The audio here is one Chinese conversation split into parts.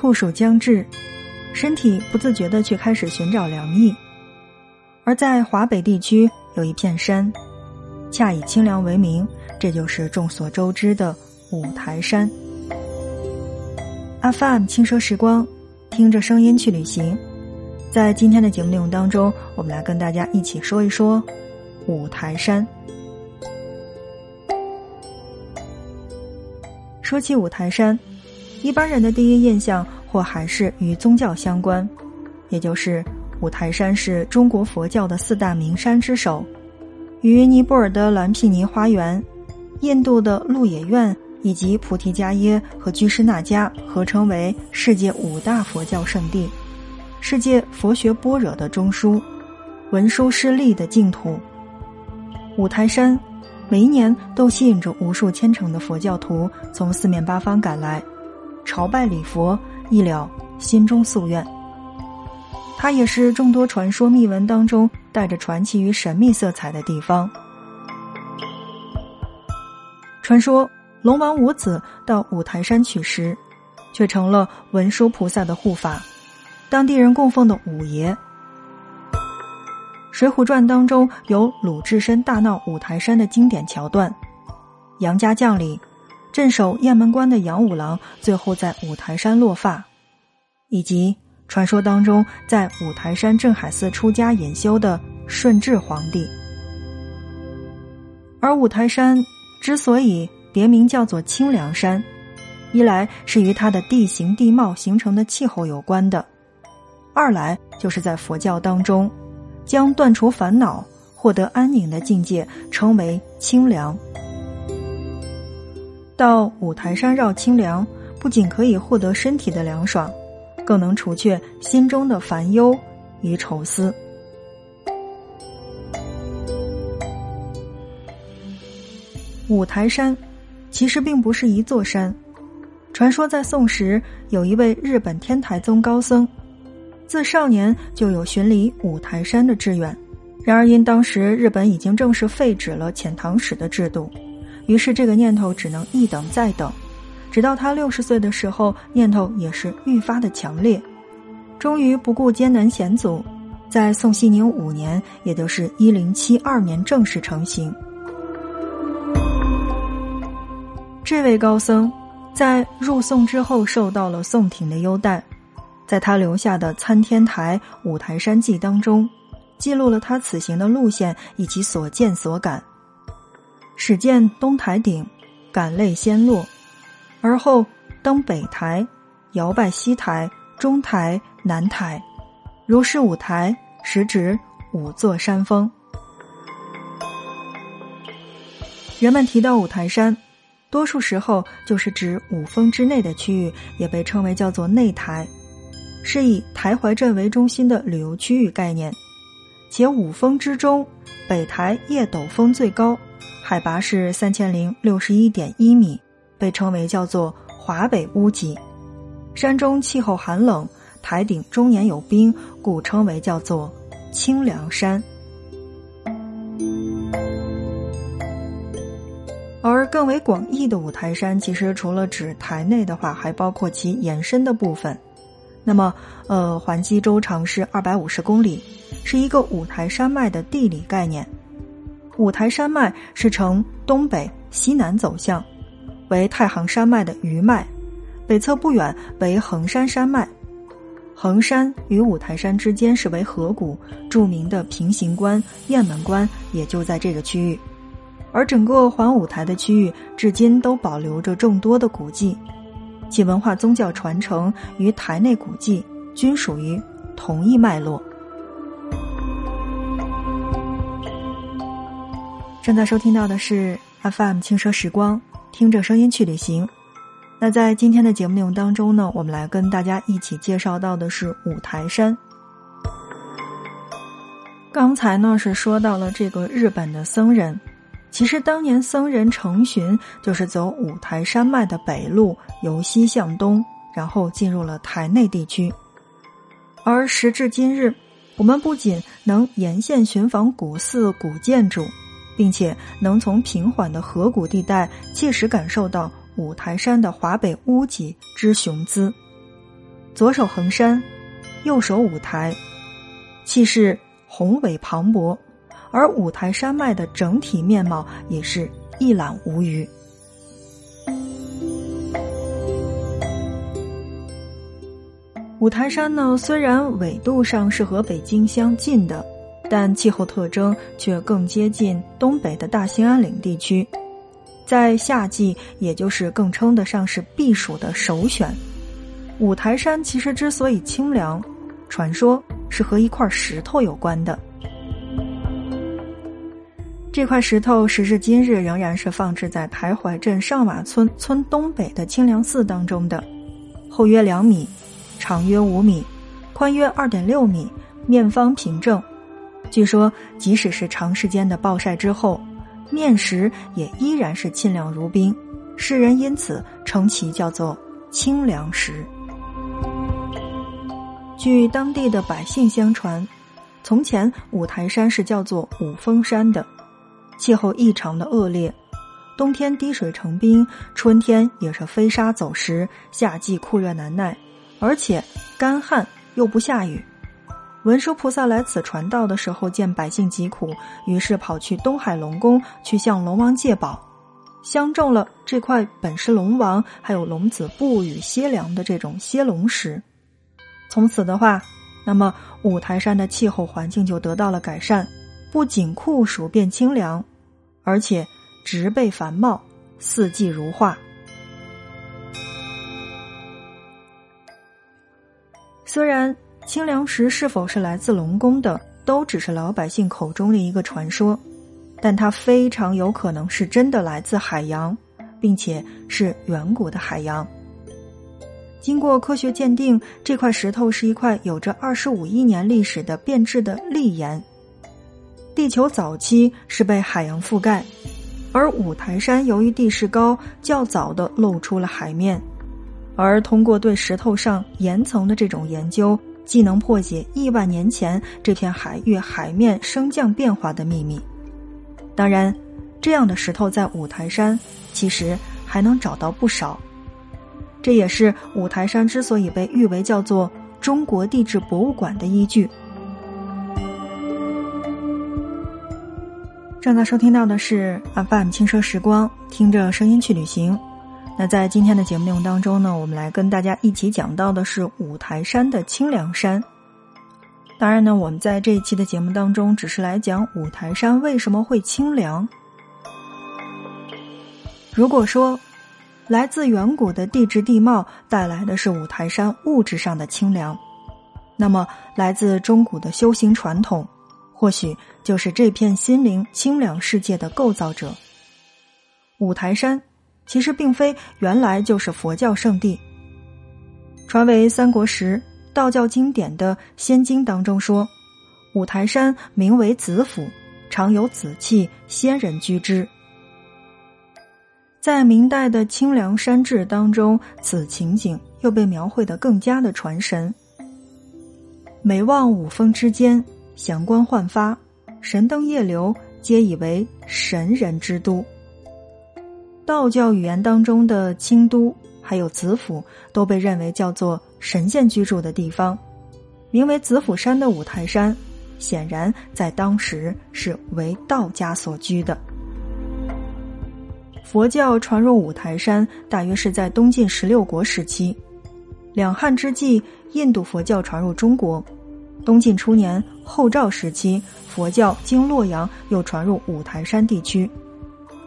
酷暑将至，身体不自觉的却开始寻找凉意。而在华北地区有一片山，恰以清凉为名，这就是众所周知的五台山。阿 m 轻奢时光，听着声音去旅行。在今天的节目内容当中，我们来跟大家一起说一说五台山。说起五台山，一般人的第一印象或还是与宗教相关，也就是五台山是中国佛教的四大名山之首，与尼泊尔的蓝毗尼花园、印度的鹿野苑以及菩提迦耶和居士那迦合称为世界五大佛教圣地。世界佛学般若的中枢，文殊师利的净土，五台山，每一年都吸引着无数虔诚的佛教徒从四面八方赶来，朝拜礼佛，一了心中夙愿。它也是众多传说秘闻当中带着传奇与神秘色彩的地方。传说龙王五子到五台山取食，却成了文殊菩萨的护法。当地人供奉的五爷，《水浒传》当中有鲁智深大闹五台山的经典桥段，杨家将里镇守雁门关的杨五郎最后在五台山落发，以及传说当中在五台山镇海寺出家隐修的顺治皇帝。而五台山之所以别名叫做清凉山，一来是与它的地形地貌形成的气候有关的。二来就是在佛教当中，将断除烦恼、获得安宁的境界称为清凉。到五台山绕清凉，不仅可以获得身体的凉爽，更能除却心中的烦忧与愁思。五台山其实并不是一座山，传说在宋时有一位日本天台宗高僧。自少年就有巡礼五台山的志愿，然而因当时日本已经正式废止了遣唐使的制度，于是这个念头只能一等再等，直到他六十岁的时候，念头也是愈发的强烈，终于不顾艰难险阻，在宋熙宁五年，也就是一零七二年正式成行。这位高僧在入宋之后，受到了宋廷的优待。在他留下的《参天台五台山记》当中，记录了他此行的路线以及所见所感。始见东台顶，感泪先落，而后登北台，摇拜西台、中台、南台，如是五台，实指五座山峰。人们提到五台山，多数时候就是指五峰之内的区域，也被称为叫做内台。是以台怀镇为中心的旅游区域概念，且五峰之中，北台叶斗峰最高，海拔是三千零六十一点一米，被称为叫做华北屋脊。山中气候寒冷，台顶终年有冰，故称为叫做清凉山。而更为广义的五台山，其实除了指台内的话，还包括其延伸的部分。那么，呃，环基周长是二百五十公里，是一个五台山脉的地理概念。五台山脉是呈东北西南走向，为太行山脉的余脉，北侧不远为衡山山脉。衡山与五台山之间是为河谷，著名的平型关、雁门关也就在这个区域。而整个环五台的区域，至今都保留着众多的古迹。其文化宗教传承与台内古迹均属于同一脉络。正在收听到的是 FM 轻奢时光，听着声音去旅行。那在今天的节目内容当中呢，我们来跟大家一起介绍到的是五台山。刚才呢是说到了这个日本的僧人。其实当年僧人成群，就是走五台山脉的北路，由西向东，然后进入了台内地区。而时至今日，我们不仅能沿线寻访古寺古建筑，并且能从平缓的河谷地带切实感受到五台山的华北屋脊之雄姿。左手衡山，右手五台，气势宏伟磅礴，而五台山脉的整体面貌也是一览无余。五台山呢，虽然纬度上是和北京相近的，但气候特征却更接近东北的大兴安岭地区，在夏季，也就是更称得上是避暑的首选。五台山其实之所以清凉，传说是和一块石头有关的。这块石头时至今日仍然是放置在徘徊镇上瓦村村东北的清凉寺当中的，厚约两米。长约五米，宽约二点六米，面方平正。据说，即使是长时间的暴晒之后，面食也依然是沁凉如冰。世人因此称其叫做“清凉石”。据当地的百姓相传，从前五台山是叫做五峰山的，气候异常的恶劣，冬天滴水成冰，春天也是飞沙走石，夏季酷热难耐。而且干旱又不下雨，文殊菩萨来此传道的时候，见百姓疾苦，于是跑去东海龙宫去向龙王借宝，相中了这块本是龙王还有龙子不雨歇凉的这种歇龙石。从此的话，那么五台山的气候环境就得到了改善，不仅酷暑变清凉，而且植被繁茂，四季如画。虽然清凉石是否是来自龙宫的，都只是老百姓口中的一个传说，但它非常有可能是真的来自海洋，并且是远古的海洋。经过科学鉴定，这块石头是一块有着二十五亿年历史的变质的砾岩。地球早期是被海洋覆盖，而五台山由于地势高，较早的露出了海面。而通过对石头上岩层的这种研究，既能破解亿万年前这片海域海面升降变化的秘密。当然，这样的石头在五台山其实还能找到不少。这也是五台山之所以被誉为叫做中国地质博物馆的依据。正在收听到的是 FM 轻奢时光，听着声音去旅行。那在今天的节目内容当中呢，我们来跟大家一起讲到的是五台山的清凉山。当然呢，我们在这一期的节目当中，只是来讲五台山为什么会清凉。如果说来自远古的地质地貌带来的是五台山物质上的清凉，那么来自中古的修行传统，或许就是这片心灵清凉世界的构造者。五台山。其实并非原来就是佛教圣地。传为三国时道教经典的《仙经》当中说，五台山名为子府，常有紫气，仙人居之。在明代的《清凉山志》当中，此情景又被描绘的更加的传神。每望五峰之间，祥光焕发，神灯夜流，皆以为神人之都。道教语言当中的清都还有子府都被认为叫做神仙居住的地方，名为子府山的五台山，显然在当时是为道家所居的。佛教传入五台山，大约是在东晋十六国时期。两汉之际，印度佛教传入中国；东晋初年后赵时期，佛教经洛阳又传入五台山地区。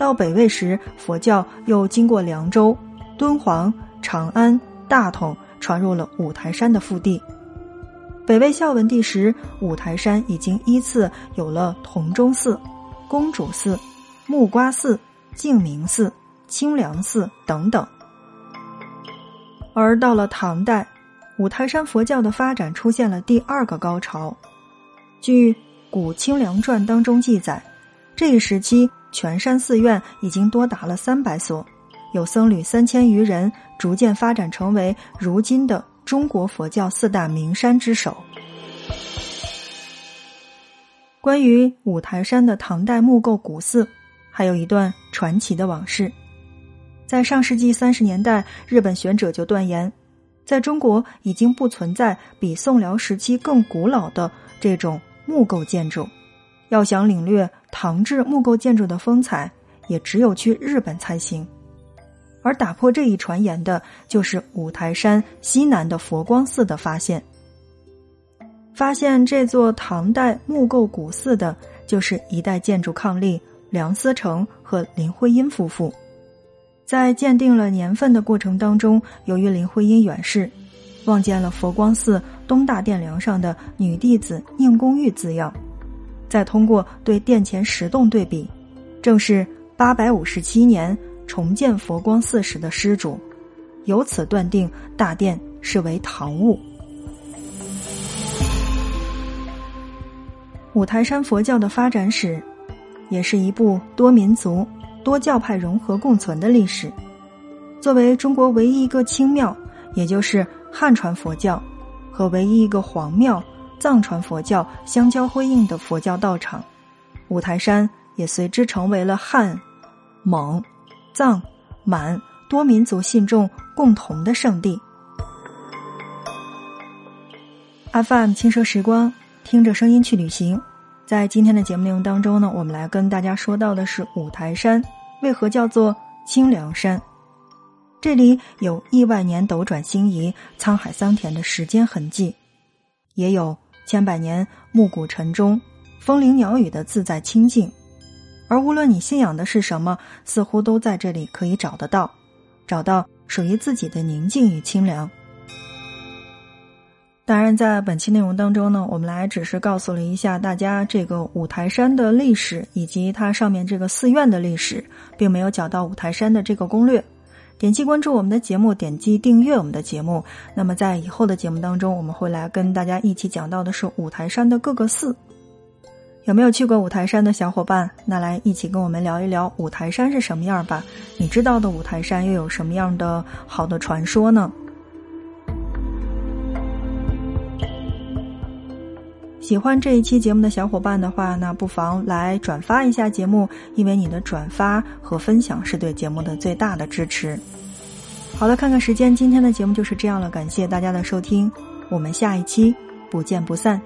到北魏时，佛教又经过凉州、敦煌、长安、大同，传入了五台山的腹地。北魏孝文帝时，五台山已经依次有了同中寺、公主寺、木瓜寺、净明寺、清凉寺等等。而到了唐代，五台山佛教的发展出现了第二个高潮。据《古清凉传》当中记载，这一时期。全山寺院已经多达了三百所，有僧侣三千余人，逐渐发展成为如今的中国佛教四大名山之首。关于五台山的唐代木构古寺，还有一段传奇的往事。在上世纪三十年代，日本学者就断言，在中国已经不存在比宋辽时期更古老的这种木构建筑。要想领略唐制木构建筑的风采，也只有去日本才行。而打破这一传言的，就是五台山西南的佛光寺的发现。发现这座唐代木构古寺的，就是一代建筑伉俪梁思成和林徽因夫妇。在鉴定了年份的过程当中，由于林徽因远逝，望见了佛光寺东大殿梁上的“女弟子宁公玉”字样，再通过对殿前石洞对比，正是八百五十七年。重建佛光寺时的施主，由此断定大殿是为唐物。五台山佛教的发展史，也是一部多民族、多教派融合共存的历史。作为中国唯一一个清庙，也就是汉传佛教，和唯一一个皇庙藏传佛教相交辉映的佛教道场，五台山也随之成为了汉、蒙。藏、满多民族信众共同的圣地。FM 轻奢时光，听着声音去旅行。在今天的节目内容当中呢，我们来跟大家说到的是五台山为何叫做清凉山？这里有亿万年斗转星移、沧海桑田的时间痕迹，也有千百年暮鼓晨钟、风铃鸟语的自在清静。而无论你信仰的是什么，似乎都在这里可以找得到，找到属于自己的宁静与清凉。当然，在本期内容当中呢，我们来只是告诉了一下大家这个五台山的历史以及它上面这个寺院的历史，并没有讲到五台山的这个攻略。点击关注我们的节目，点击订阅我们的节目。那么在以后的节目当中，我们会来跟大家一起讲到的是五台山的各个寺。有没有去过五台山的小伙伴？那来一起跟我们聊一聊五台山是什么样吧？你知道的五台山又有什么样的好的传说呢？喜欢这一期节目的小伙伴的话，那不妨来转发一下节目，因为你的转发和分享是对节目的最大的支持。好了，看看时间，今天的节目就是这样了，感谢大家的收听，我们下一期不见不散。